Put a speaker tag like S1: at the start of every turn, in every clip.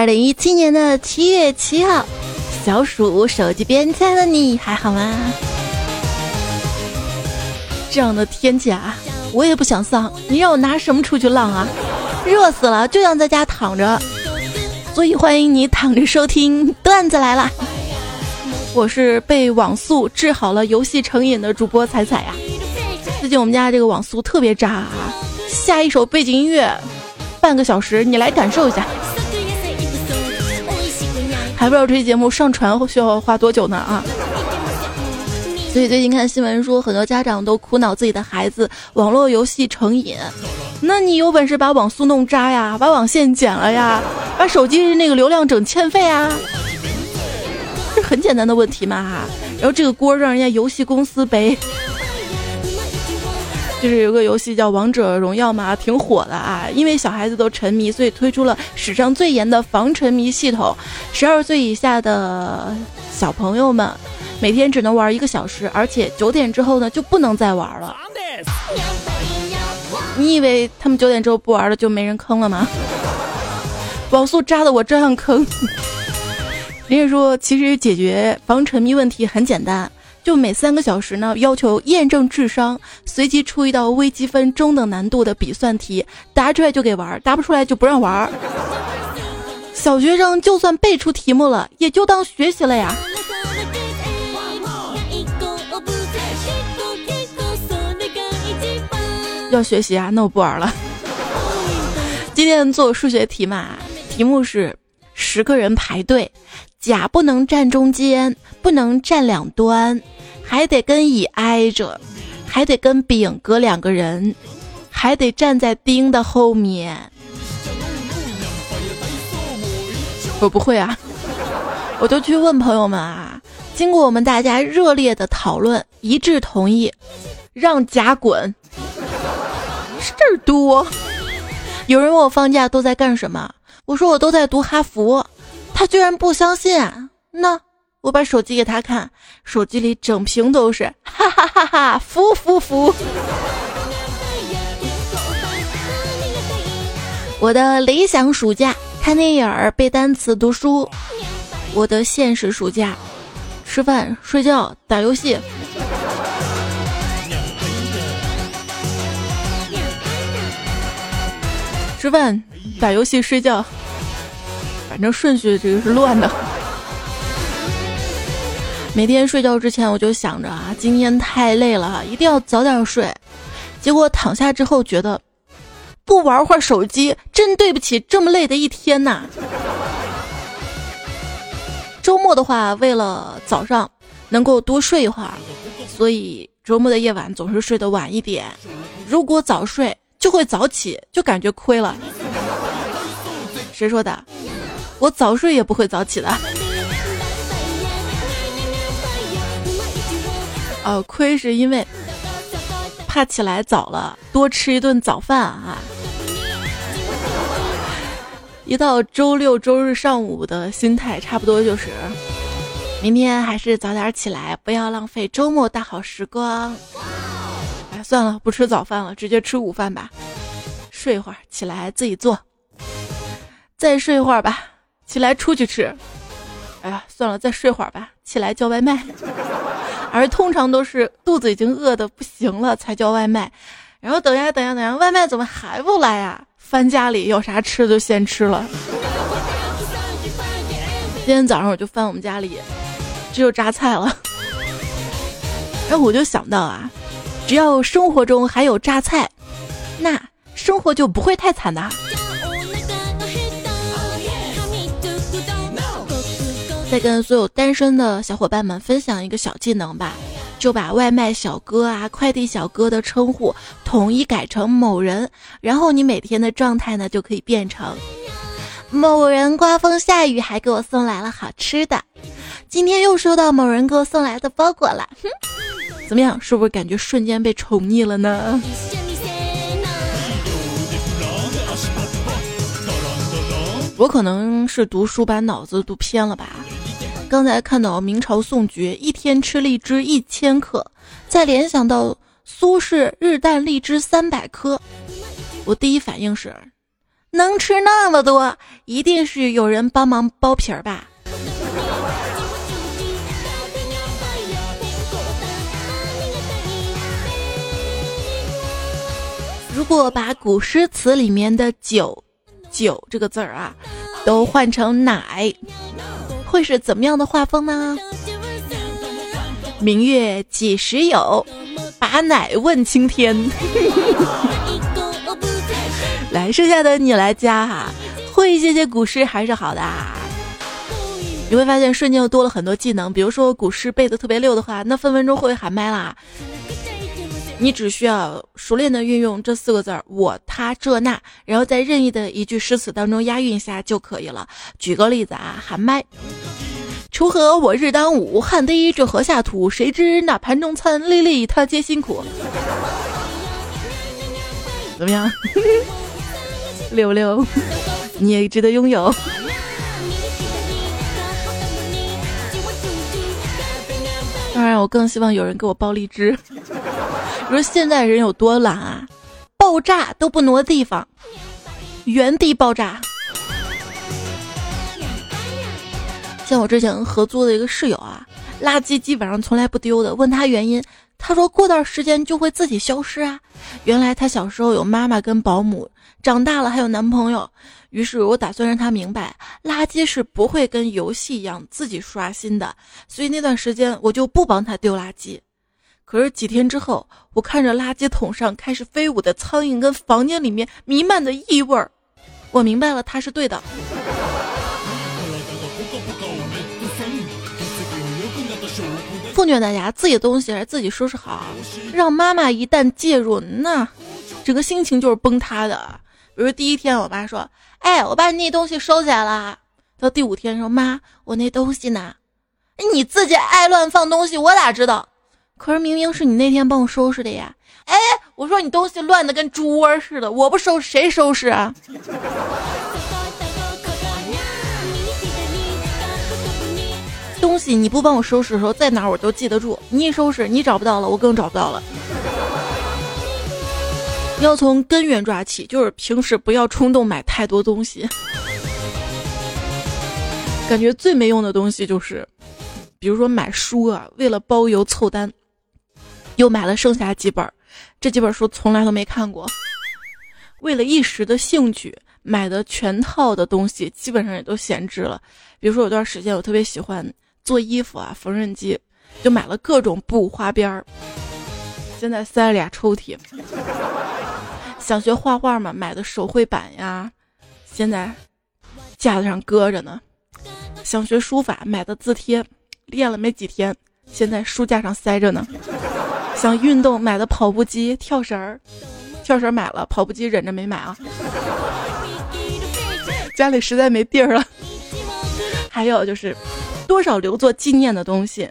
S1: 二零一七年的七月七号，小鼠手机边亲爱的你还好吗？这样的天气啊，我也不想丧，你让我拿什么出去浪啊？热死了，就想在家躺着。所以欢迎你躺着收听段子来了。我是被网速治好了游戏成瘾的主播彩彩呀。最近我们家这个网速特别渣啊，下一首背景音乐，半个小时，你来感受一下。还不知道这期节目上传需要花多久呢啊！所以最近看新闻说，很多家长都苦恼自己的孩子网络游戏成瘾。那你有本事把网速弄渣呀，把网线剪了呀，把手机那个流量整欠费啊，这很简单的问题嘛哈。然后这个锅让人家游戏公司背。就是有个游戏叫《王者荣耀》嘛，挺火的啊。因为小孩子都沉迷，所以推出了史上最严的防沉迷系统。十二岁以下的小朋友们每天只能玩一个小时，而且九点之后呢就不能再玩了。你以为他们九点之后不玩了就没人坑了吗？网速渣的我照样坑。人家说，其实解决防沉迷问题很简单。就每三个小时呢，要求验证智商，随机出一道微积分中等难度的笔算题，答出来就给玩，答不出来就不让玩。小学生就算背出题目了，也就当学习了呀。要学习啊，那我不玩了。今天做数学题嘛，题目是十个人排队。甲不能站中间，不能站两端，还得跟乙挨着，还得跟丙隔两个人，还得站在丁的后面。我不会啊，我就去问朋友们啊。经过我们大家热烈的讨论，一致同意让甲滚。事儿多。有人问我放假都在干什么，我说我都在读哈佛。他居然不相信，那我把手机给他看，手机里整屏都是，哈哈哈哈，服服服。我的理想暑假看电影、背单词、读书；我的现实暑假吃饭、睡觉、打游戏。吃饭、打游戏、睡觉。反正顺序这个是乱的。每天睡觉之前我就想着啊，今天太累了，一定要早点睡。结果躺下之后觉得，不玩会儿手机真对不起这么累的一天呐。周末的话，为了早上能够多睡一会儿，所以周末的夜晚总是睡得晚一点。如果早睡就会早起，就感觉亏了。谁说的？我早睡也不会早起的。哦，亏是因为怕起来早了，多吃一顿早饭啊。一到周六周日上午的心态，差不多就是，明天还是早点起来，不要浪费周末大好时光。哎，算了，不吃早饭了，直接吃午饭吧。睡一会儿，起来自己做。再睡一会儿吧。起来出去吃，哎呀，算了，再睡会儿吧。起来叫外卖，而通常都是肚子已经饿得不行了才叫外卖，然后等呀等呀等呀，外卖怎么还不来呀？翻家里有啥吃就先吃了。今天早上我就翻我们家里，只有榨菜了，然后我就想到啊，只要生活中还有榨菜，那生活就不会太惨的。再跟所有单身的小伙伴们分享一个小技能吧，就把外卖小哥啊、快递小哥的称呼统一改成某人，然后你每天的状态呢就可以变成某人刮风下雨还给我送来了好吃的，今天又收到某人给我送来的包裹了，哼，怎么样，是不是感觉瞬间被宠溺了呢？我可能是读书把脑子读偏了吧。刚才看到明朝宋诀一天吃荔枝一千克，再联想到苏轼日啖荔枝三百颗，我第一反应是，能吃那么多，一定是有人帮忙剥皮儿吧？如果把古诗词里面的“酒”“酒”这个字儿啊，都换成“奶”，会是怎么样的画风呢？明月几时有？把奶问青天。来，剩下的你来加哈，会一些些古诗还是好的啊。你会发现瞬间又多了很多技能，比如说古诗背的特别溜的话，那分分钟会喊麦啦。你只需要熟练的运用这四个字儿“我他这那”，然后在任意的一句诗词当中押韵一下就可以了。举个例子啊，喊麦。锄禾我日当午，汗滴这禾下土。谁知那盘中餐，粒粒他皆辛苦。怎么样？六六，你也值得拥有。当然，我更希望有人给我包荔枝。你说现在人有多懒啊？爆炸都不挪地方，原地爆炸。像我之前合租的一个室友啊，垃圾基本上从来不丢的。问他原因，他说过段时间就会自己消失啊。原来他小时候有妈妈跟保姆，长大了还有男朋友。于是我打算让他明白，垃圾是不会跟游戏一样自己刷新的。所以那段时间我就不帮他丢垃圾。可是几天之后，我看着垃圾桶上开始飞舞的苍蝇跟房间里面弥漫的异味儿，我明白了，他是对的。奉劝大家，自己的东西还是自己收拾好，让妈妈一旦介入，那整个心情就是崩塌的。比如第一天，我妈说：“哎，我把你那东西收起来了。”到第五天说：“妈，我那东西呢？”你自己爱乱放东西，我咋知道？可是明明是你那天帮我收拾的呀！哎，我说你东西乱的跟猪窝似的，我不收拾谁收拾啊？东西你不帮我收拾的时候，在哪我都记得住。你一收拾，你找不到了，我更找不到了。要从根源抓起，就是平时不要冲动买太多东西。感觉最没用的东西就是，比如说买书啊，为了包邮凑单，又买了剩下几本，这几本书从来都没看过。为了一时的兴趣买的全套的东西，基本上也都闲置了。比如说有段时间我特别喜欢。做衣服啊，缝纫机，就买了各种布花边儿。现在塞了俩抽屉。想学画画嘛，买的手绘板呀，现在架子上搁着呢。想学书法，买的字帖，练了没几天，现在书架上塞着呢。想运动，买的跑步机、跳绳儿，跳绳买了，跑步机忍着没买啊。家里实在没地儿了。还有就是。多少留作纪念的东西，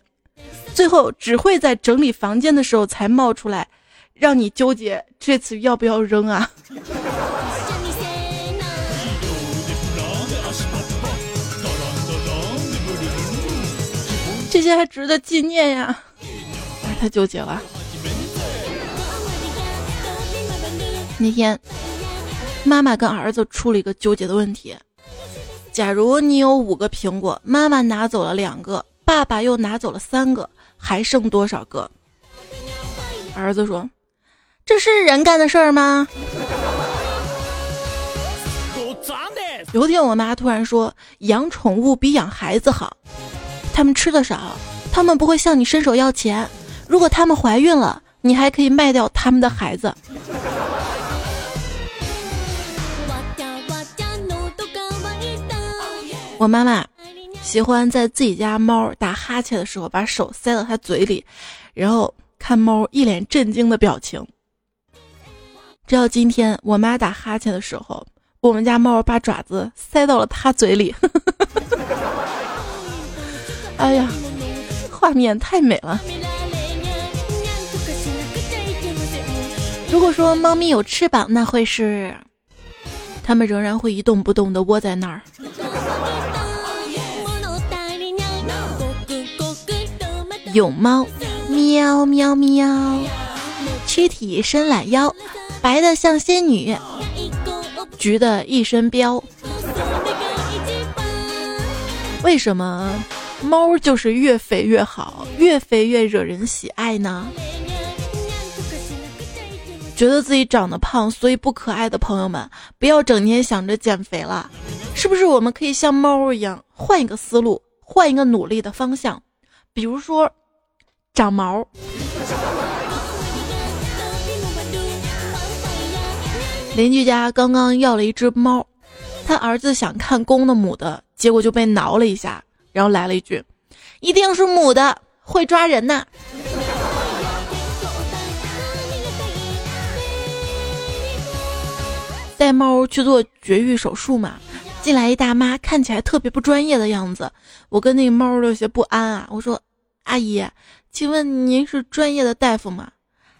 S1: 最后只会在整理房间的时候才冒出来，让你纠结这次要不要扔啊？这些还值得纪念呀？太纠结了。那天，妈妈跟儿子出了一个纠结的问题。假如你有五个苹果，妈妈拿走了两个，爸爸又拿走了三个，还剩多少个？儿子说：“这是人干的事儿吗？”有天，我妈突然说：“养宠物比养孩子好，他们吃的少，他们不会向你伸手要钱。如果他们怀孕了，你还可以卖掉他们的孩子。”我妈妈喜欢在自己家猫打哈欠的时候，把手塞到它嘴里，然后看猫一脸震惊的表情。直到今天，我妈打哈欠的时候，我们家猫把爪子塞到了它嘴里。哎呀，画面太美了。如果说猫咪有翅膀，那会是它们仍然会一动不动的窝在那儿。有猫，喵喵喵，躯体伸懒腰，白的像仙女，橘的一身膘。为什么猫就是越肥越好，越肥越惹人喜爱呢？觉得自己长得胖，所以不可爱的朋友们，不要整天想着减肥了。是不是我们可以像猫一样，换一个思路，换一个努力的方向？比如说，长毛。邻居家刚刚要了一只猫，他儿子想看公的母的。结果就被挠了一下，然后来了一句：“一定是母的，会抓人呐。”带猫去做绝育手术嘛，进来一大妈，看起来特别不专业的样子。我跟那个猫有些不安啊，我说：“阿姨，请问您是专业的大夫吗？”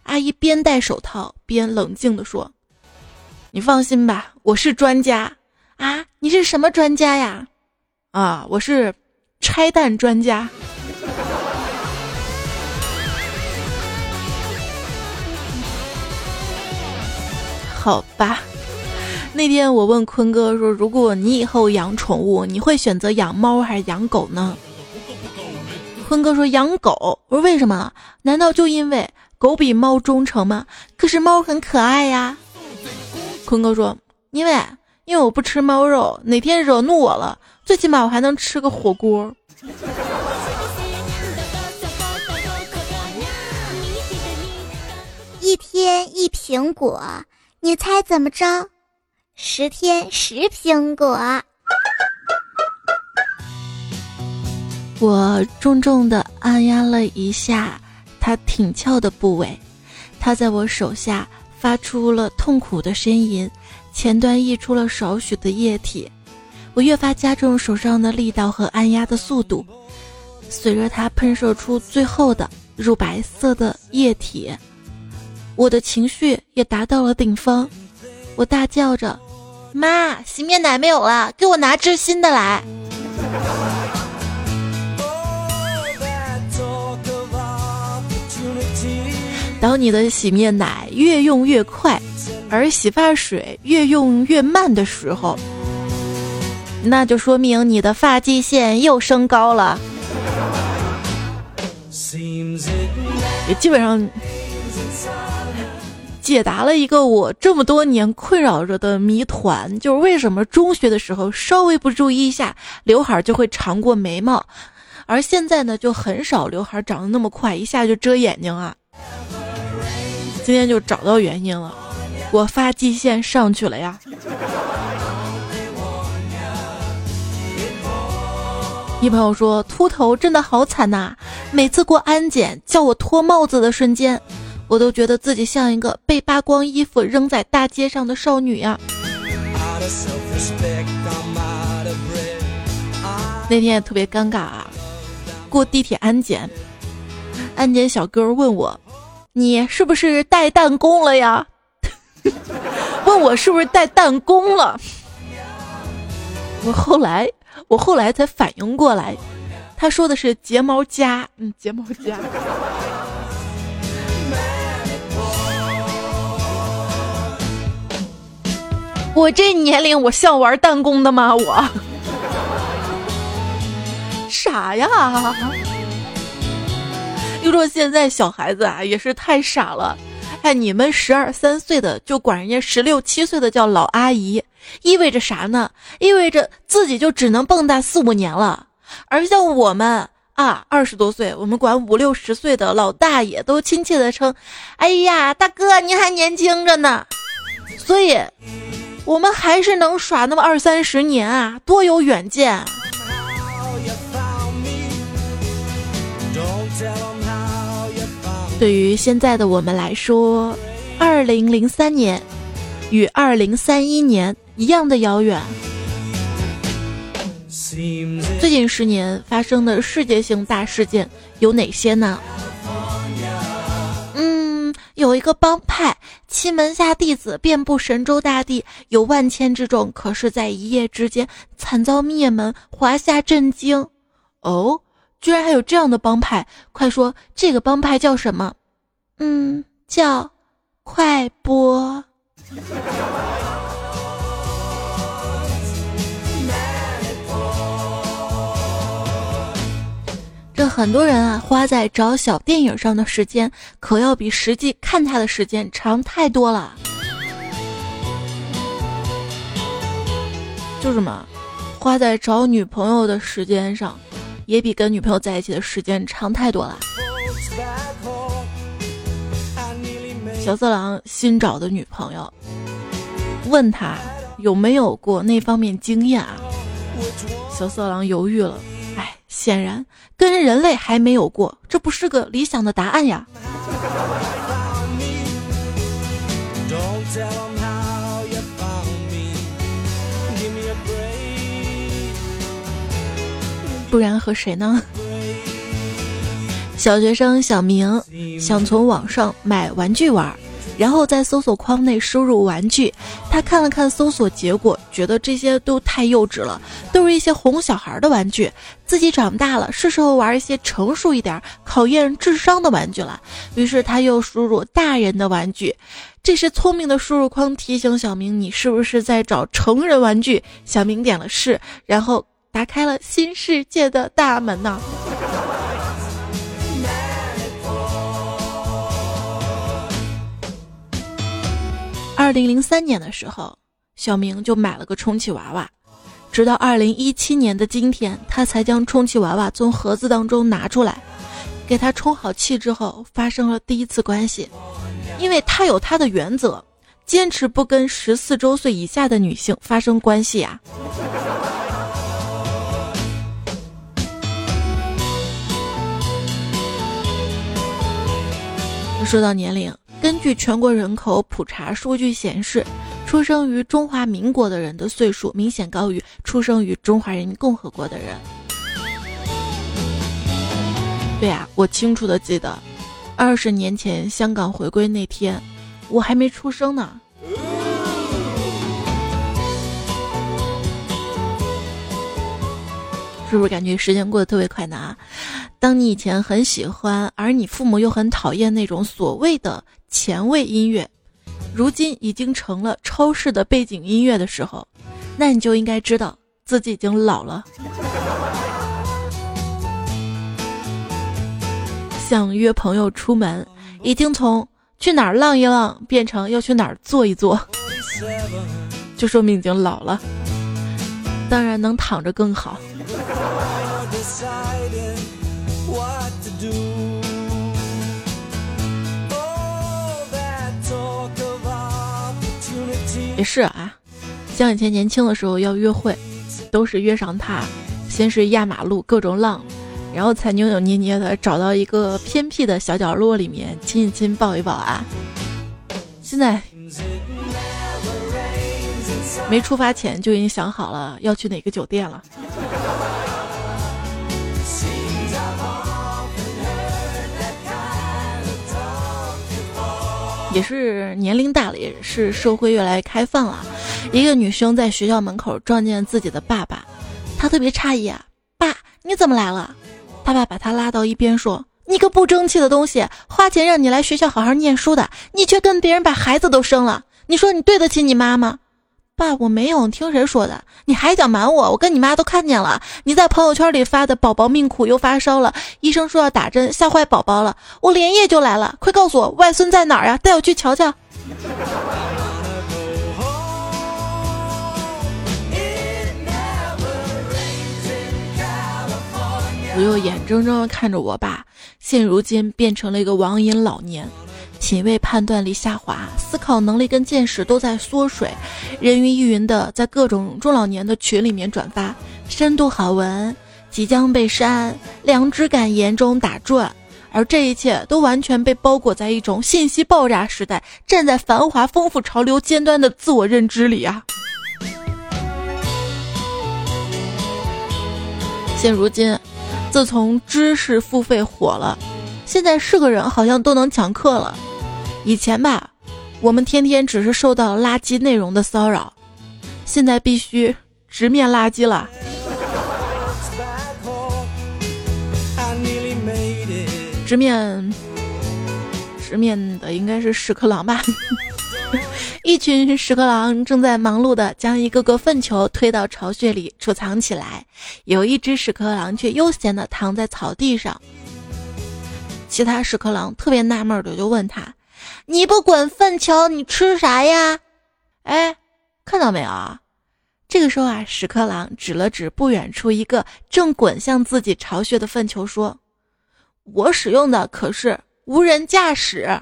S1: 阿姨边戴手套边冷静地说：“你放心吧，我是专家啊。你是什么专家呀？”啊，我是拆弹专家。好吧，那天我问坤哥说：“如果你以后养宠物，你会选择养猫还是养狗呢？”坤哥说：“养狗。”我说：“为什么？难道就因为狗比猫忠诚吗？可是猫很可爱呀。”坤哥说：“因为，因为我不吃猫肉，哪天惹怒我了。”最起码我还能吃个火锅。
S2: 一天一苹果，你猜怎么着？十天十苹果。
S1: 我重重的按压了一下它挺翘的部位，它在我手下发出了痛苦的呻吟，前端溢出了少许的液体。我越发加重手上的力道和按压的速度，随着它喷射出最后的乳白色的液体，我的情绪也达到了顶峰。我大叫着：“妈，洗面奶没有了，给我拿支新的来！”当你的洗面奶越用越快，而洗发水越用越慢的时候，那就说明你的发际线又升高了，也基本上解答了一个我这么多年困扰着的谜团，就是为什么中学的时候稍微不注意一下，刘海就会长过眉毛，而现在呢就很少刘海长得那么快，一下就遮眼睛啊。今天就找到原因了，我发际线上去了呀。一朋友说：“秃头真的好惨呐！每次过安检叫我脱帽子的瞬间，我都觉得自己像一个被扒光衣服扔在大街上的少女呀。”那天也特别尴尬啊，过地铁安检，安检小哥问我：“你是不是带弹弓了呀？” 问我是不是带弹弓了？我后来。我后来才反应过来，他说的是睫毛夹，嗯，睫毛夹。我这年龄，我像玩弹弓的吗？我 傻呀！又说现在小孩子啊，也是太傻了。哎，你们十二三岁的就管人家十六七岁的叫老阿姨，意味着啥呢？意味着自己就只能蹦跶四五年了。而像我们啊，二十多岁，我们管五六十岁的老大爷都亲切的称：“哎呀，大哥，您还年轻着呢。”所以，我们还是能耍那么二三十年啊，多有远见。对于现在的我们来说，二零零三年与二零三一年一样的遥远。最近十年发生的世界性大事件有哪些呢？有一个帮派，其门下弟子遍布神州大地，有万千之众，可是，在一夜之间惨遭灭门，华夏震惊。哦。居然还有这样的帮派！快说，这个帮派叫什么？嗯，叫快播。这很多人啊，花在找小电影上的时间，可要比实际看它的时间长太多了。就是嘛，花在找女朋友的时间上，也比跟女朋友在一起的时间长太多了。小色狼新找的女朋友，问他有没有过那方面经验啊？小色狼犹豫了。显然跟人类还没有过，这不是个理想的答案呀。不然和谁呢？小学生小明想从网上买玩具玩。然后在搜索框内输入玩具，他看了看搜索结果，觉得这些都太幼稚了，都是一些哄小孩的玩具。自己长大了，是时候玩一些成熟一点、考验智商的玩具了。于是他又输入大人的玩具，这时聪明的输入框提醒小明：“你是不是在找成人玩具？”小明点了是，然后打开了新世界的大门呢。二零零三年的时候，小明就买了个充气娃娃，直到二零一七年的今天，他才将充气娃娃从盒子当中拿出来，给他充好气之后，发生了第一次关系。因为他有他的原则，坚持不跟十四周岁以下的女性发生关系呀。说到年龄。根据全国人口普查数据显示，出生于中华民国的人的岁数明显高于出生于中华人民共和国的人。对呀，我清楚的记得，二十年前香港回归那天，我还没出生呢。是不是感觉时间过得特别快呢？啊，当你以前很喜欢，而你父母又很讨厌那种所谓的。前卫音乐，如今已经成了超市的背景音乐的时候，那你就应该知道自己已经老了。想约朋友出门，已经从去哪儿浪一浪变成要去哪儿坐一坐，就说明已经老了。当然能躺着更好。也是啊，像以前年轻的时候要约会，都是约上他，先是压马路各种浪，然后才扭扭捏捏的找到一个偏僻的小角落里面亲一亲抱一抱啊。现在没出发前就已经想好了要去哪个酒店了。也是年龄大了，也是社会越来越开放了。一个女生在学校门口撞见自己的爸爸，她特别诧异啊，爸，你怎么来了？他爸把她拉到一边说：“你个不争气的东西，花钱让你来学校好好念书的，你却跟别人把孩子都生了，你说你对得起你妈吗？”爸，我没有，你听谁说的？你还想瞒我？我跟你妈都看见了，你在朋友圈里发的宝宝命苦又发烧了，医生说要打针，吓坏宝宝了。我连夜就来了，快告诉我外孙在哪儿呀？带我去瞧瞧。我又眼睁睁的看着我爸，现如今变成了一个网瘾老年。品味判断力下滑，思考能力跟见识都在缩水，人云亦云的在各种中老年的群里面转发，深度好文即将被删，良知感严重打转，而这一切都完全被包裹在一种信息爆炸时代，站在繁华丰富潮流尖端的自我认知里啊！现如今，自从知识付费火了，现在是个人好像都能抢课了。以前吧，我们天天只是受到垃圾内容的骚扰，现在必须直面垃圾了。直面，直面的应该是屎壳郎吧。一群屎壳郎正在忙碌地将一个个粪球推到巢穴里储藏起来，有一只屎壳郎却悠闲地躺在草地上。其他屎壳郎特别纳闷的就问他：“你不滚粪球，你吃啥呀？”哎，看到没有啊？这个时候啊，屎壳郎指了指不远处一个正滚向自己巢穴的粪球，说：“我使用的可是无人驾驶。”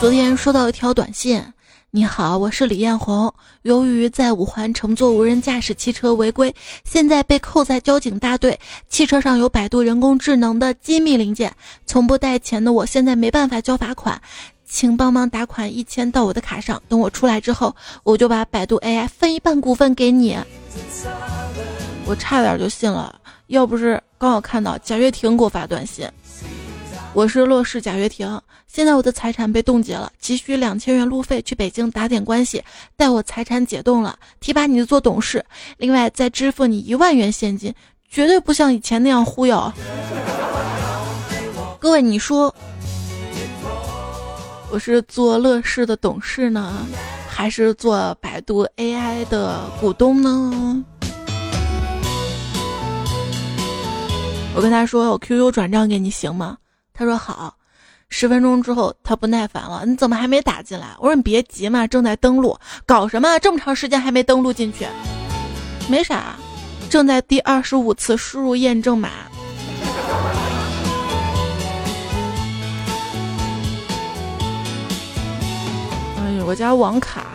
S1: 昨天收到一条短信：“你好，我是李艳红。由于在五环乘坐无人驾驶汽车违规，现在被扣在交警大队。汽车上有百度人工智能的机密零件，从不带钱的我现在没办法交罚款，请帮忙打款一千到我的卡上。等我出来之后，我就把百度 AI 分一半股份给你。”我差点就信了，要不是刚好看到贾跃亭给我发短信。我是乐视贾跃亭，现在我的财产被冻结了，急需两千元路费去北京打点关系，待我财产解冻了，提拔你做董事，另外再支付你一万元现金，绝对不像以前那样忽悠。各位，你说我是做乐视的董事呢，还是做百度 AI 的股东呢？我跟他说，我 QQ 转账给你行吗？他说好，十分钟之后他不耐烦了，你怎么还没打进来？我说你别急嘛，正在登录，搞什么？这么长时间还没登录进去？没啥，正在第二十五次输入验证码。哎呦，我家网卡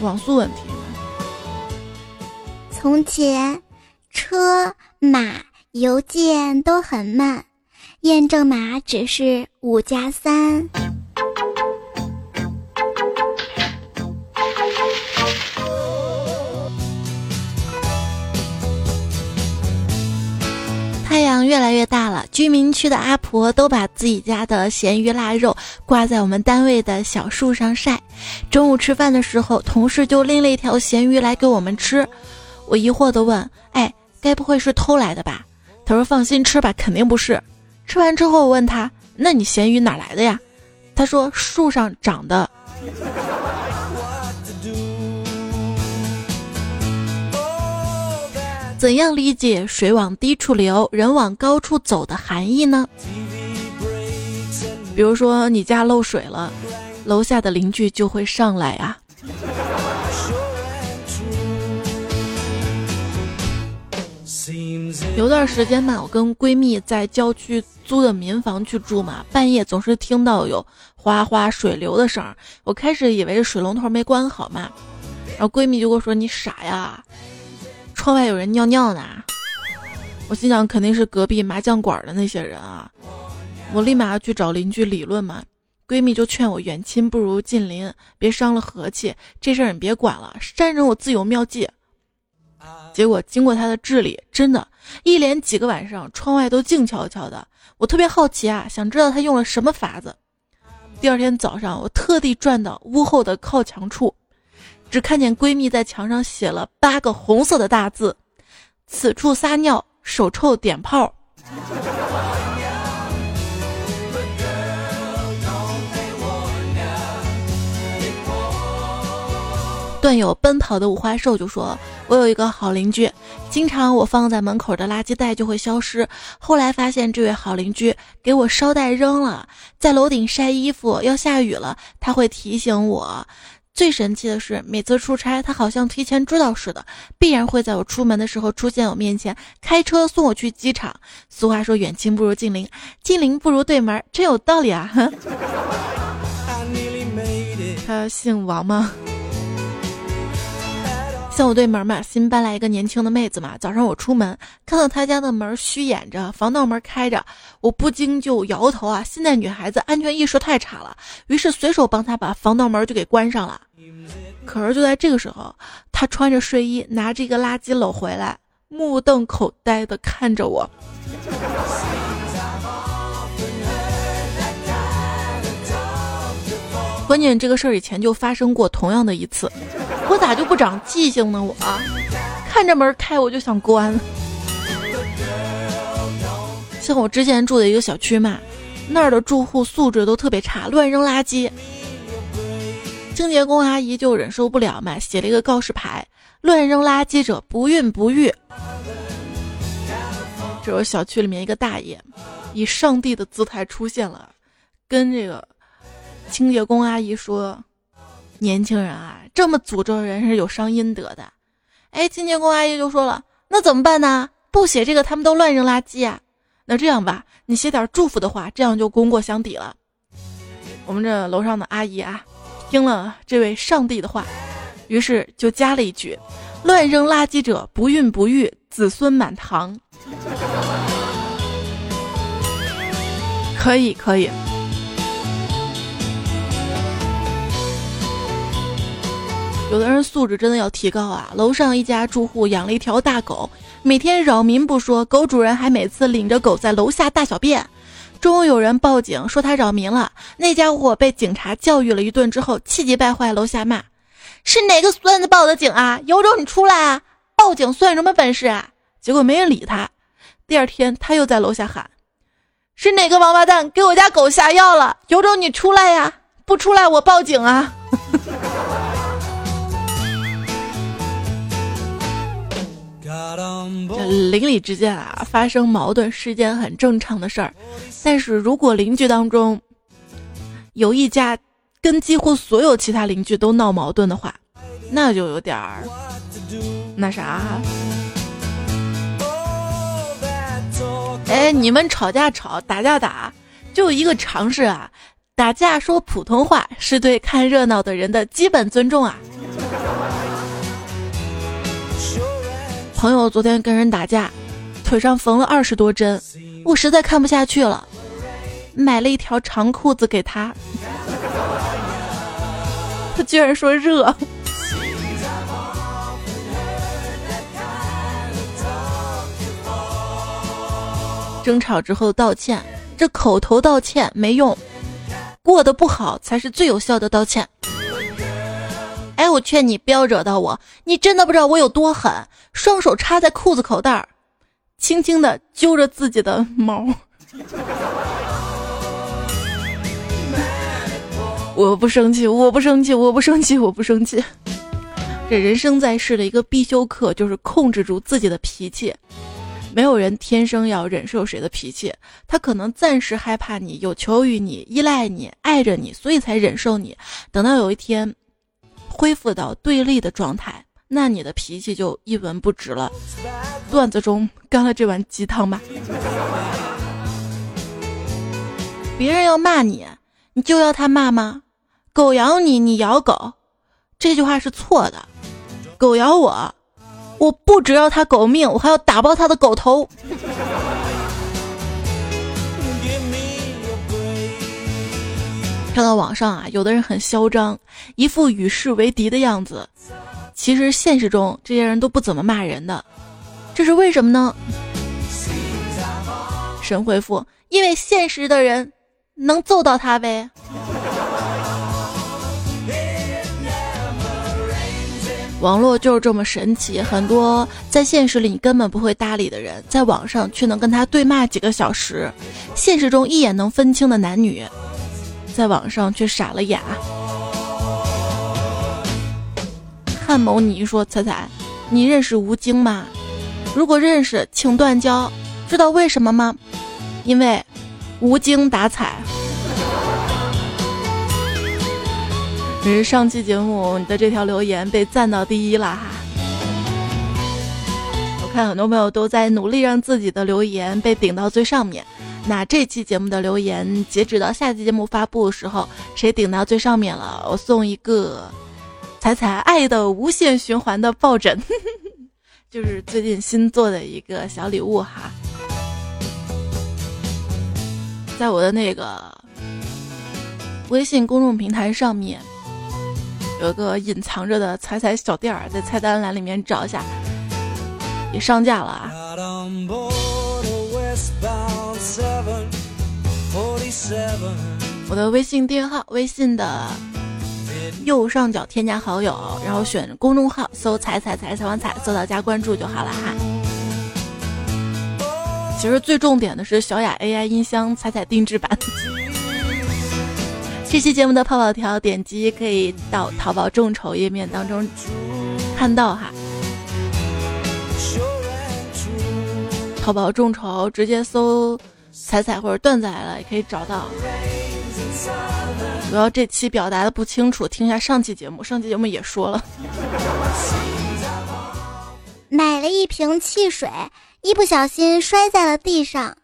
S1: 网速问题。
S2: 从前，车马邮件都很慢。验证码只是五加三。
S1: 太阳越来越大了，居民区的阿婆都把自己家的咸鱼腊肉挂在我们单位的小树上晒。中午吃饭的时候，同事就拎了一条咸鱼来给我们吃。我疑惑的问：“哎，该不会是偷来的吧？”他说：“放心吃吧，肯定不是。”吃完之后，我问他：“那你咸鱼哪来的呀？”他说：“树上长的。”怎样理解“水往低处流，人往高处走”的含义呢？比如说，你家漏水了，楼下的邻居就会上来啊。有段时间嘛，我跟闺蜜在郊区租的民房去住嘛，半夜总是听到有哗哗水流的声儿。我开始以为是水龙头没关好嘛，然后闺蜜就跟我说：“你傻呀，窗外有人尿尿呢。”我心想肯定是隔壁麻将馆的那些人啊，我立马要去找邻居理论嘛。闺蜜就劝我远亲不如近邻，别伤了和气，这事儿你别管了，山人我自有妙计。结果经过他的治理，真的，一连几个晚上，窗外都静悄悄的。我特别好奇啊，想知道他用了什么法子。第二天早上，我特地转到屋后的靠墙处，只看见闺蜜在墙上写了八个红色的大字：“此处撒尿，手臭点炮。”段友奔跑的五花兽就说：“我有一个好邻居，经常我放在门口的垃圾袋就会消失。后来发现这位好邻居给我捎带扔了，在楼顶晒衣服，要下雨了，他会提醒我。最神奇的是，每次出差，他好像提前知道似的，必然会在我出门的时候出现我面前，开车送我去机场。俗话说，远亲不如近邻，近邻不如对门，真有道理啊！他姓王吗？”像我对门嘛，新搬来一个年轻的妹子嘛。早上我出门看到她家的门虚掩着，防盗门开着，我不禁就摇头啊。现在女孩子安全意识太差了，于是随手帮她把防盗门就给关上了。可是就在这个时候，她穿着睡衣，拿着一个垃圾篓回来，目瞪口呆的看着我。关键这个事儿以前就发生过同样的一次，我咋就不长记性呢？我看着门开我就想关。像我之前住的一个小区嘛，那儿的住户素质都特别差，乱扔垃圾。清洁工阿姨就忍受不了嘛，写了一个告示牌：乱扔垃圾者不孕不育。这时候小区里面一个大爷，以上帝的姿态出现了，跟这个清洁工阿姨说：“年轻人啊，这么诅咒人是有伤阴德的。”哎，清洁工阿姨就说了：“那怎么办呢？不写这个，他们都乱扔垃圾啊。那这样吧，你写点祝福的话，这样就功过相抵了。”我们这楼上的阿姨啊。听了这位上帝的话，于是就加了一句：“乱扔垃圾者不孕不育，子孙满堂。”可以，可以。有的人素质真的要提高啊！楼上一家住户养了一条大狗，每天扰民不说，狗主人还每次领着狗在楼下大小便。终于有人报警说他扰民了，那家伙被警察教育了一顿之后，气急败坏，楼下骂：“是哪个孙子报的警啊？有种你出来啊！报警算什么本事啊？”结果没人理他。第二天他又在楼下喊：“是哪个王八蛋给我家狗下药了？有种你出来呀！不出来我报警啊！”邻里之间啊，发生矛盾是件很正常的事儿。但是如果邻居当中有一家跟几乎所有其他邻居都闹矛盾的话，那就有点儿那啥。哎，你们吵架吵，打架打，就一个常识啊，打架说普通话是对看热闹的人的基本尊重啊。朋友昨天跟人打架，腿上缝了二十多针，我实在看不下去了，买了一条长裤子给他。他居然说热。争吵之后道歉，这口头道歉没用，过得不好才是最有效的道歉。哎，我劝你不要惹到我，你真的不知道我有多狠。双手插在裤子口袋儿，轻轻的揪着自己的毛。我不生气，我不生气，我不生气，我不生气。这人生在世的一个必修课就是控制住自己的脾气。没有人天生要忍受谁的脾气，他可能暂时害怕你，有求于你，依赖你，爱着你，所以才忍受你。等到有一天，恢复到对立的状态。那你的脾气就一文不值了。段子中干了这碗鸡汤吧。别人要骂你，你就要他骂吗？狗咬你，你咬狗，这句话是错的。狗咬我，我不只要他狗命，我还要打爆他的狗头。看到网上啊，有的人很嚣张，一副与世为敌的样子。其实现实中这些人都不怎么骂人的，这是为什么呢？神回复：因为现实的人能揍到他呗。网络就是这么神奇，很多在现实里你根本不会搭理的人，在网上却能跟他对骂几个小时。现实中一眼能分清的男女，在网上却傻了眼。汉某，你说彩彩，你认识吴京吗？如果认识，请断交。知道为什么吗？因为吴京打彩。只是上期节目你的这条留言被赞到第一了哈。我看很多朋友都在努力让自己的留言被顶到最上面。那这期节目的留言，截止到下期节目发布的时候，谁顶到最上面了，我送一个。彩彩爱的无限循环的抱枕，就是最近新做的一个小礼物哈，在我的那个微信公众平台上面有一个隐藏着的彩彩小店儿，在菜单栏里面找一下，也上架了啊。我的微信订阅号，微信的。右上角添加好友，然后选公众号，搜“彩彩彩彩王彩”，搜到加关注就好了哈。其实最重点的是小雅 AI 音箱彩彩定制版。这期节目的泡泡条点击可以到淘宝众筹页面当中看到哈。淘宝众筹直接搜“彩彩”或者“段子来了”也可以找到。主要这期表达的不清楚，听一下上期节目，上期节目也说了。
S2: 买了一瓶汽水，一不小心摔在了地上，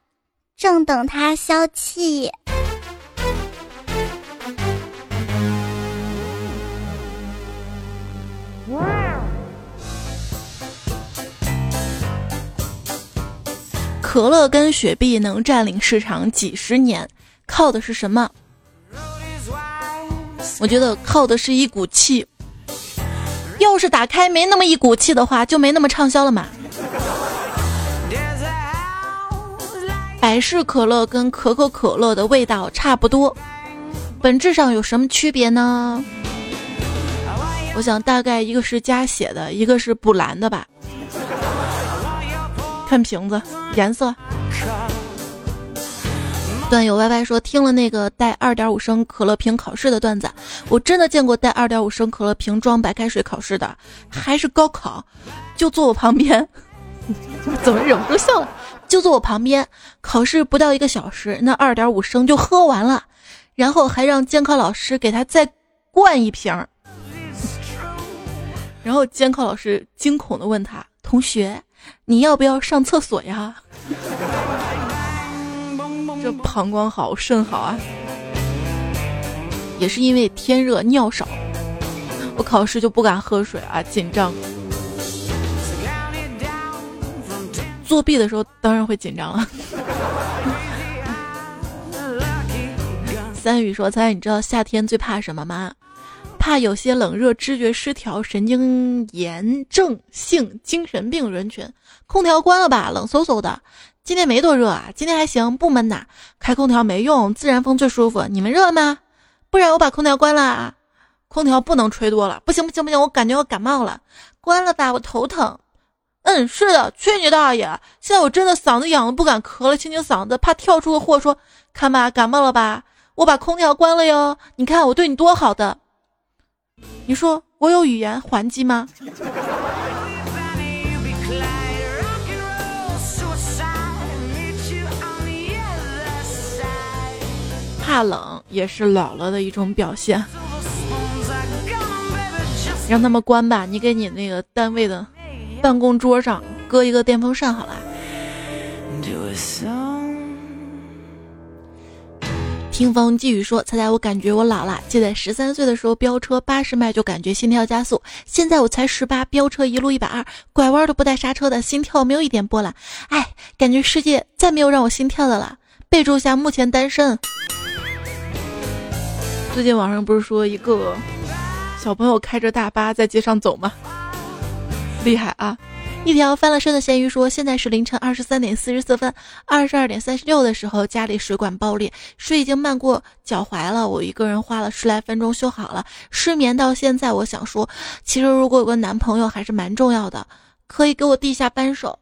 S2: 正等它消气。
S1: 可乐跟雪碧能占领市场几十年，靠的是什么？我觉得靠的是一股气。要是打开没那么一股气的话，就没那么畅销了嘛。百事可乐跟可口可乐的味道差不多，本质上有什么区别呢？我想大概一个是加血的，一个是补蓝的吧。看瓶子颜色。段友 Y Y 说听了那个带二点五升可乐瓶考试的段子，我真的见过带二点五升可乐瓶装白开水考试的，还是高考，就坐我旁边，怎么忍不住笑了？就坐我旁边，考试不到一个小时，那二点五升就喝完了，然后还让监考老师给他再灌一瓶，然后监考老师惊恐的问他同学。你要不要上厕所呀？这膀胱好，肾好啊！也是因为天热尿少，我考试就不敢喝水啊，紧张。作弊的时候当然会紧张了。三宇说：“猜你知道夏天最怕什么吗？”怕有些冷热知觉失调、神经炎症性精神病人群，空调关了吧，冷飕飕的。今天没多热啊，今天还行，不闷呐。开空调没用，自然风最舒服。你们热吗？不然我把空调关了啊。空调不能吹多了，不行不行不行，我感觉我感冒了。关了吧，我头疼。嗯，是的，去你大爷！现在我真的嗓子痒了，不敢咳了，清清嗓子，怕跳出个祸说，看吧，感冒了吧？我把空调关了哟。你看我对你多好的。你说我有语言还击吗？怕冷也是老了的一种表现。让他们关吧，你给你那个单位的办公桌上搁一个电风扇好了。听风寄语说：“猜猜我感觉我老了。记得十三岁的时候飙车八十迈就感觉心跳加速，现在我才十八，飙车一路一百二，拐弯都不带刹车的，心跳没有一点波澜。哎，感觉世界再没有让我心跳的了。备注一下目前单身。最近网上不是说一个小朋友开着大巴在街上走吗？厉害啊！”一条翻了身的咸鱼说：“现在是凌晨二十三点四十四分，二十二点三十六的时候，家里水管爆裂，水已经漫过脚踝了。我一个人花了十来分钟修好了。失眠到现在，我想说，其实如果有个男朋友还是蛮重要的，可以给我递下扳手。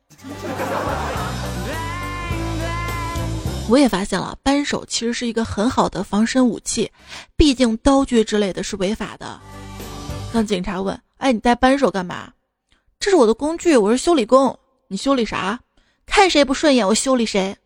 S1: 我也发现了，扳手其实是一个很好的防身武器，毕竟刀具之类的是违法的。当警察问：‘哎，你带扳手干嘛？’”这是我的工具，我是修理工。你修理啥？看谁不顺眼，我修理谁。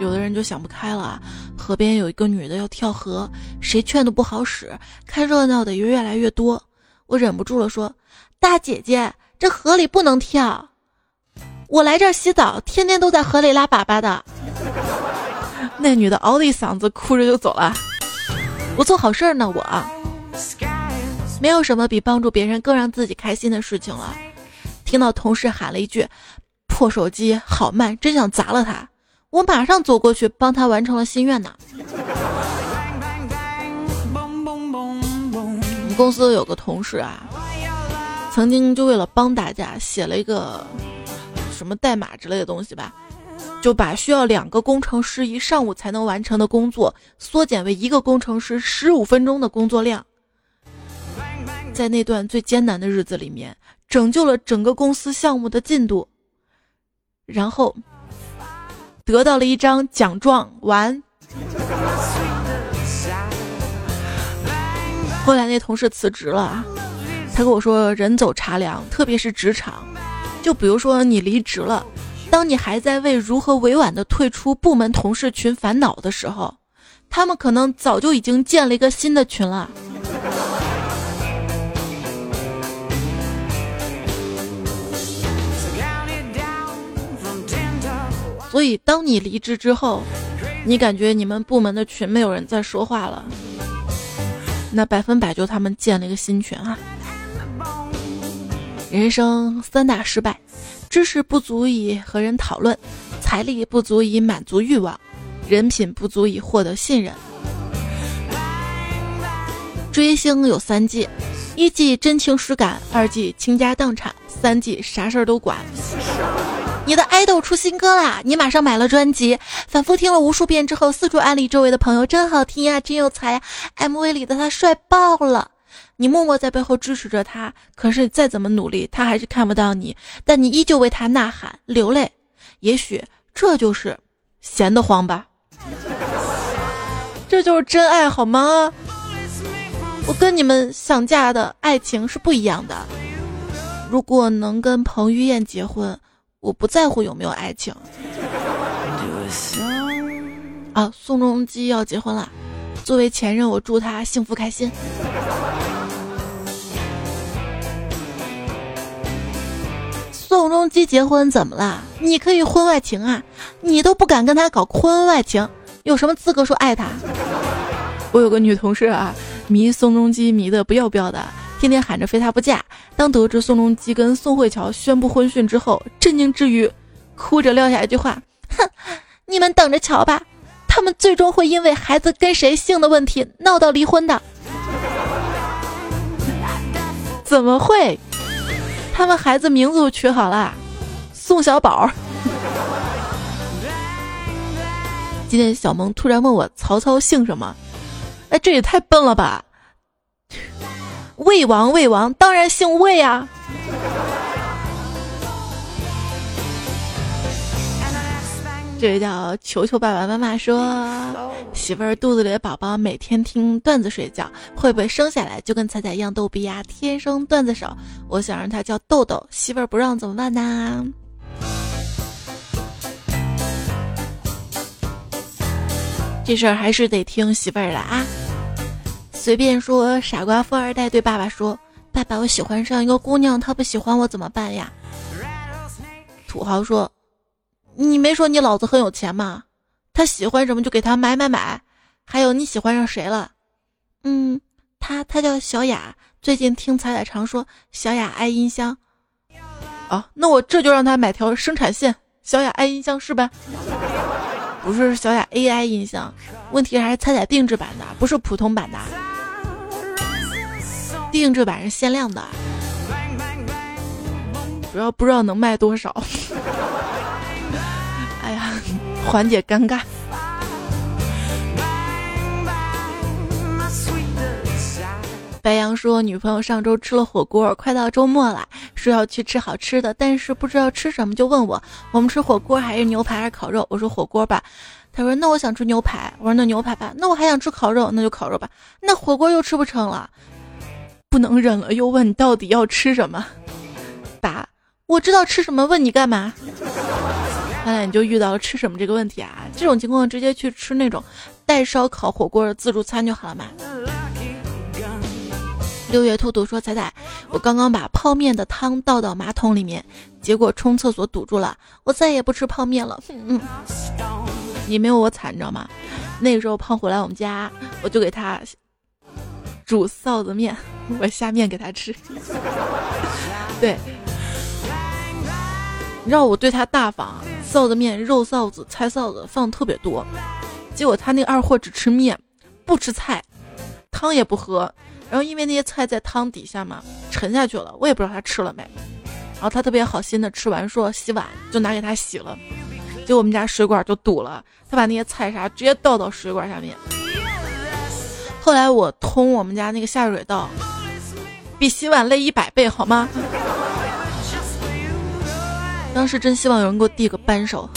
S1: 有的人就想不开了，河边有一个女的要跳河，谁劝都不好使，看热闹的也越来越多。我忍不住了，说：“大姐姐，这河里不能跳。我来这儿洗澡，天天都在河里拉粑粑的。”那女的嗷的一嗓子，哭着就走了。我做好事儿呢，我没有什么比帮助别人更让自己开心的事情了。听到同事喊了一句“破手机好慢”，真想砸了他。我马上走过去帮他完成了心愿呢。我们公司有个同事啊，曾经就为了帮大家写了一个什么代码之类的东西吧。就把需要两个工程师一上午才能完成的工作缩减为一个工程师十五分钟的工作量。在那段最艰难的日子里面，拯救了整个公司项目的进度，然后得到了一张奖状。完，后来那同事辞职了，他跟我说：“人走茶凉，特别是职场，就比如说你离职了，当你还在为如何委婉的退出部门同事群烦恼的时候，他们可能早就已经建了一个新的群了。”所以，当你离职之后，你感觉你们部门的群没有人在说话了，那百分百就他们建了一个新群啊！人生三大失败：知识不足以和人讨论，财力不足以满足欲望，人品不足以获得信任。追星有三季：一季真情实感，二季倾家荡产，三季啥事儿都管。你的爱豆出新歌啦！你马上买了专辑，反复听了无数遍之后，四处安利周围的朋友，真好听呀，真有才呀！MV 里的他帅爆了！你默默在背后支持着他，可是再怎么努力，他还是看不到你，但你依旧为他呐喊流泪。也许这就是闲得慌吧，这就是真爱好吗？我跟你们想嫁的爱情是不一样的。如果能跟彭于晏结婚。我不在乎有没有爱情。啊，宋仲基要结婚了，作为前任，我祝他幸福开心。宋仲基结婚怎么了？你可以婚外情啊，你都不敢跟他搞婚外情，有什么资格说爱他？我有个女同事啊，迷宋仲基迷的不要不要的。天天喊着非他不嫁。当得知宋仲基跟宋慧乔宣布婚讯之后，震惊之余，哭着撂下一句话：“哼，你们等着瞧吧，他们最终会因为孩子跟谁姓的问题闹到离婚的。”怎么会？他们孩子名字都取好了，宋小宝。今天小萌突然问我曹操姓什么？哎，这也太笨了吧！魏王，魏王当然姓魏啊！这位叫球球爸爸妈妈说，媳妇儿肚子里的宝宝每天听段子睡觉，会不会生下来就跟彩彩一样逗逼呀？天生段子手，我想让他叫豆豆，媳妇儿不让怎么办呢？这事儿还是得听媳妇儿的啊。随便说，傻瓜富二代对爸爸说：“爸爸，我喜欢上一个姑娘，她不喜欢我怎么办呀？”土豪说：“你没说你老子很有钱吗？他喜欢什么就给他买买买。还有你喜欢上谁了？嗯，他他叫小雅，最近听彩彩常说小雅爱音箱。啊，那我这就让他买条生产线，小雅爱音箱是吧？不是小雅 AI 音箱，问题还是彩彩定制版的，不是普通版的。”定制版是限量的，主要不知道能卖多少。缓解尴尬。白羊说，女朋友上周吃了火锅，快到周末了，说要去吃好吃的，但是不知道吃什么，就问我，我们吃火锅还是牛排还是烤肉？我说火锅吧。他说那我想吃牛排。我说那牛排吧。那我还想吃烤肉，那就烤肉吧。那火锅又吃不成了。不能忍了，又问你到底要吃什么？答：我知道吃什么，问你干嘛？看来你就遇到了吃什么这个问题啊！这种情况直接去吃那种带烧烤火锅的自助餐就好了嘛。六月兔兔说：“彩彩，我刚刚把泡面的汤倒到马桶里面，结果冲厕所堵住了，我再也不吃泡面了。”嗯，你没有我惨，你知道吗？那个时候胖虎来我们家，我就给他。煮臊子面，我下面给他吃。对，你知道我对他大方，臊子面、肉臊子、菜臊子放特别多，结果他那二货只吃面，不吃菜，汤也不喝。然后因为那些菜在汤底下嘛，沉下去了，我也不知道他吃了没。然后他特别好心的吃完，说洗碗，就拿给他洗了。结果我们家水管就堵了，他把那些菜啥直接倒到水管下面。后来我通我们家那个下水道，比洗碗累一百倍，好吗？当时真希望有人给我递个扳手。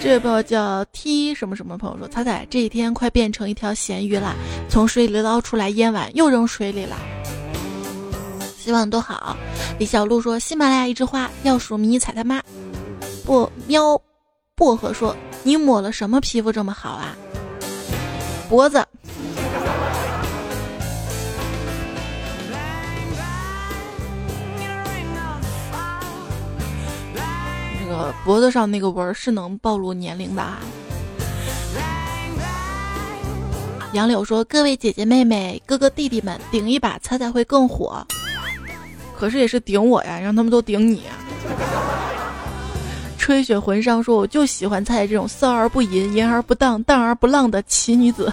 S1: 这位朋友叫 T 什么什么朋友说：“彩彩这几天快变成一条咸鱼了，从水里捞出来腌完又扔水里了。”希望都好。李小璐说：“喜马拉雅一枝花要数迷彩他妈？”不喵，薄荷说：“你抹了什么皮肤这么好啊？”脖子。脖子上那个纹是能暴露年龄的啊！杨柳说：“各位姐姐妹妹、哥哥弟弟们，顶一把猜猜会更火。”可是也是顶我呀，让他们都顶你。吹雪魂上说：“我就喜欢猜这种骚而不淫、淫而不荡、荡而不浪的奇女子。”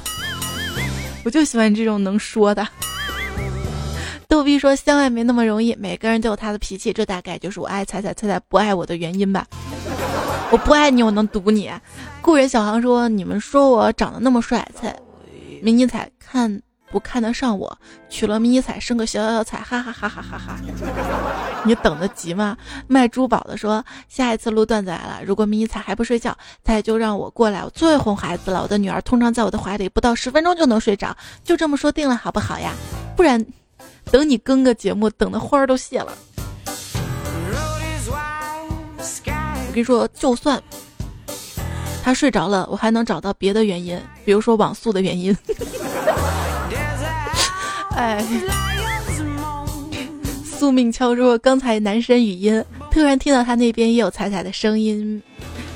S1: 我就喜欢这种能说的。逗逼说：“相爱没那么容易，每个人都有他的脾气，这大概就是我爱彩彩，彩彩不爱我的原因吧。我不爱你，我能堵你。”故人小航说：“你们说我长得那么帅，彩迷你彩看不看得上我？娶了迷你彩生个小小小彩，哈哈哈哈哈哈！你等得急吗？”卖珠宝的说：“下一次录段子来了，如果迷你彩还不睡觉，彩就让我过来，我最哄孩子了。我的女儿通常在我的怀里不到十分钟就能睡着，就这么说定了，好不好呀？不然。”等你更个节目，等的花儿都谢了。我跟你说，就算他睡着了，我还能找到别的原因，比如说网速的原因。哎，宿命敲说，刚才男神语音，突然听到他那边也有彩彩的声音。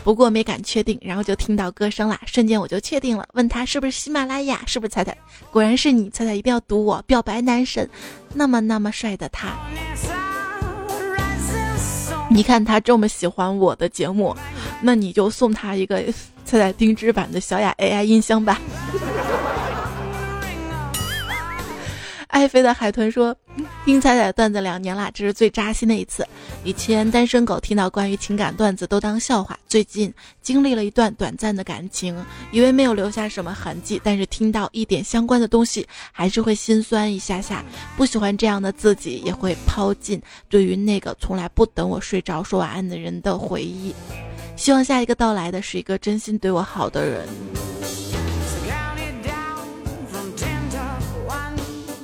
S1: 不过没敢确定，然后就听到歌声啦，瞬间我就确定了。问他是不是喜马拉雅，是不是彩彩？果然是你，彩彩一定要读我表白男神，那么那么帅的他。你看他这么喜欢我的节目，那你就送他一个彩彩定制版的小雅 AI 音箱吧。爱飞的海豚说：“听彩彩段子两年啦，这是最扎心的一次。以前单身狗听到关于情感段子都当笑话，最近经历了一段短暂的感情，以为没有留下什么痕迹，但是听到一点相关的东西，还是会心酸一下下。不喜欢这样的自己，也会抛尽对于那个从来不等我睡着说晚安的人的回忆。希望下一个到来的是一个真心对我好的人。”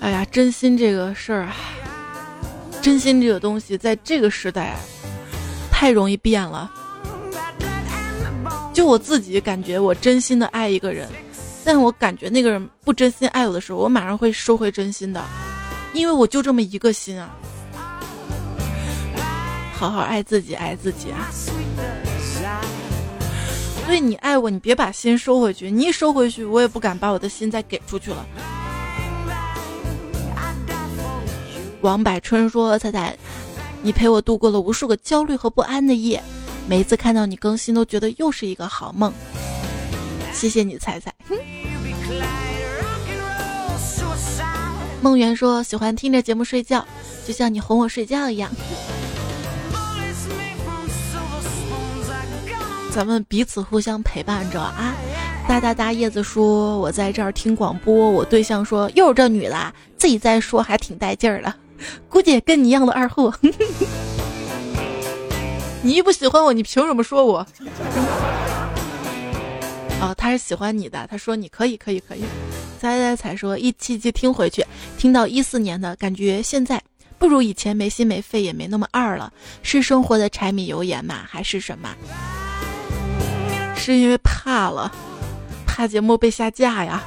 S1: 哎呀，真心这个事儿啊，真心这个东西，在这个时代太容易变了。就我自己感觉，我真心的爱一个人，但我感觉那个人不真心爱我的时候，我马上会收回真心的，因为我就这么一个心啊。好好爱自己，爱自己啊！所以你爱我，你别把心收回去，你一收回去，我也不敢把我的心再给出去了。王柏春说：“彩彩，你陪我度过了无数个焦虑和不安的夜，每一次看到你更新，都觉得又是一个好梦。谢谢你，彩彩。”梦圆说：“喜欢听着节目睡觉，就像你哄我睡觉一样。”咱们彼此互相陪伴着啊！哒哒哒，叶子说：“我在这儿听广播。”我对象说：“又是这女的，自己在说还挺带劲儿的。”估计跟你一样的二货，你一不喜欢我，你凭什么说我？哦，他是喜欢你的，他说你可以，可以，可以。猜猜猜说一期期听回去，听到一四年的感觉，现在不如以前没心没肺，也没那么二了。是生活的柴米油盐吗？还是什么？是因为怕了，怕节目被下架呀？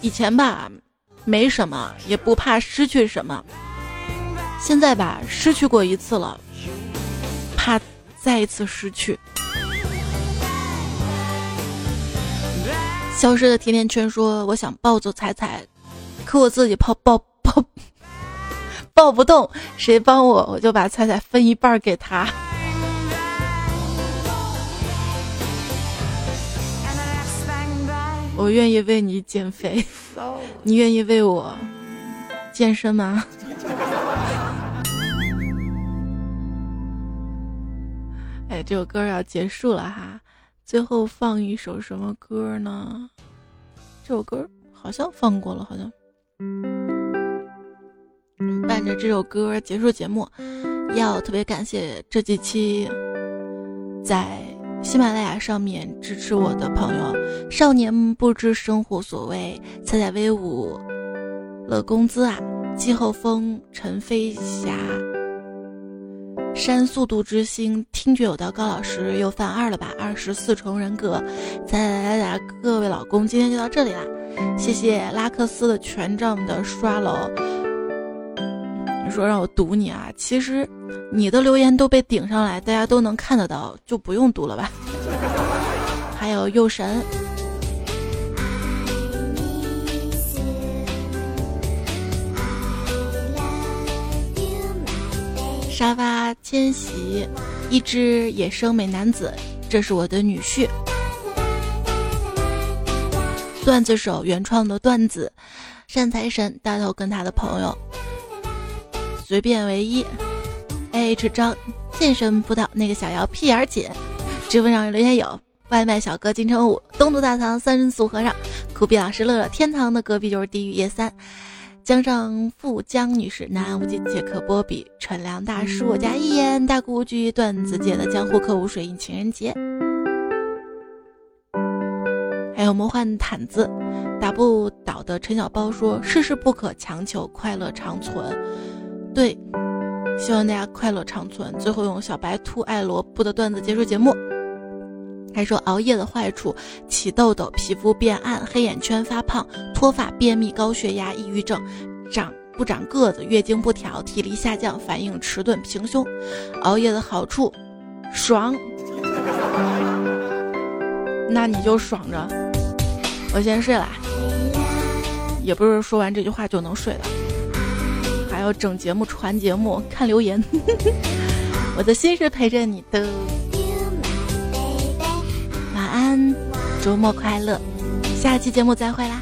S1: 以前吧，没什么，也不怕失去什么。现在吧，失去过一次了，怕再一次失去。消失的甜甜圈说：“我想抱走彩彩，可我自己抱抱抱抱不动，谁帮我，我就把彩彩分一半给他。”我愿意为你减肥，你愿意为我健身吗？哎，这首歌要结束了哈，最后放一首什么歌呢？这首歌好像放过了，好像。伴着这首歌结束节目，要特别感谢这几期在喜马拉雅上面支持我的朋友：少年不知生活所谓，彩彩威武，乐工资啊，季后风，陈飞霞，山速度之星，听觉有道高老师又犯二了吧？二十四重人格，来来来来，各位老公，今天就到这里啦，谢谢拉克斯的权杖的刷楼。说让我读你啊？其实你的留言都被顶上来，大家都能看得到，就不用读了吧。还有佑神、沙发迁徙、一只野生美男子，这是我的女婿。段子手原创的段子，善财神大头跟他的朋友。随便唯一，A H 张健身不到那个小妖屁眼紧，知乎上留言有外卖小哥金城武，东渡大唐三人组和尚，酷比老师乐乐，天堂的隔壁就是地狱夜三，江上富江女士，南安无极杰克波比，纯良大叔，我家一言大姑居段子界的江湖客无水印情人节，还有魔幻毯子，打不倒的陈小包说，世事不可强求，快乐长存。对，希望大家快乐长存。最后用小白兔爱萝卜的段子结束节目。还说熬夜的坏处：起痘痘、皮肤变暗、黑眼圈、发胖、脱发、便秘、高血压、抑郁症、长不长个子、月经不调、体力下降、反应迟钝、平胸。熬夜的好处：爽。那你就爽着，我先睡了。也不是说完这句话就能睡的。还要整节目、传节目、看留言，我的心是陪着你的。晚安，周末快乐，下期节目再会啦。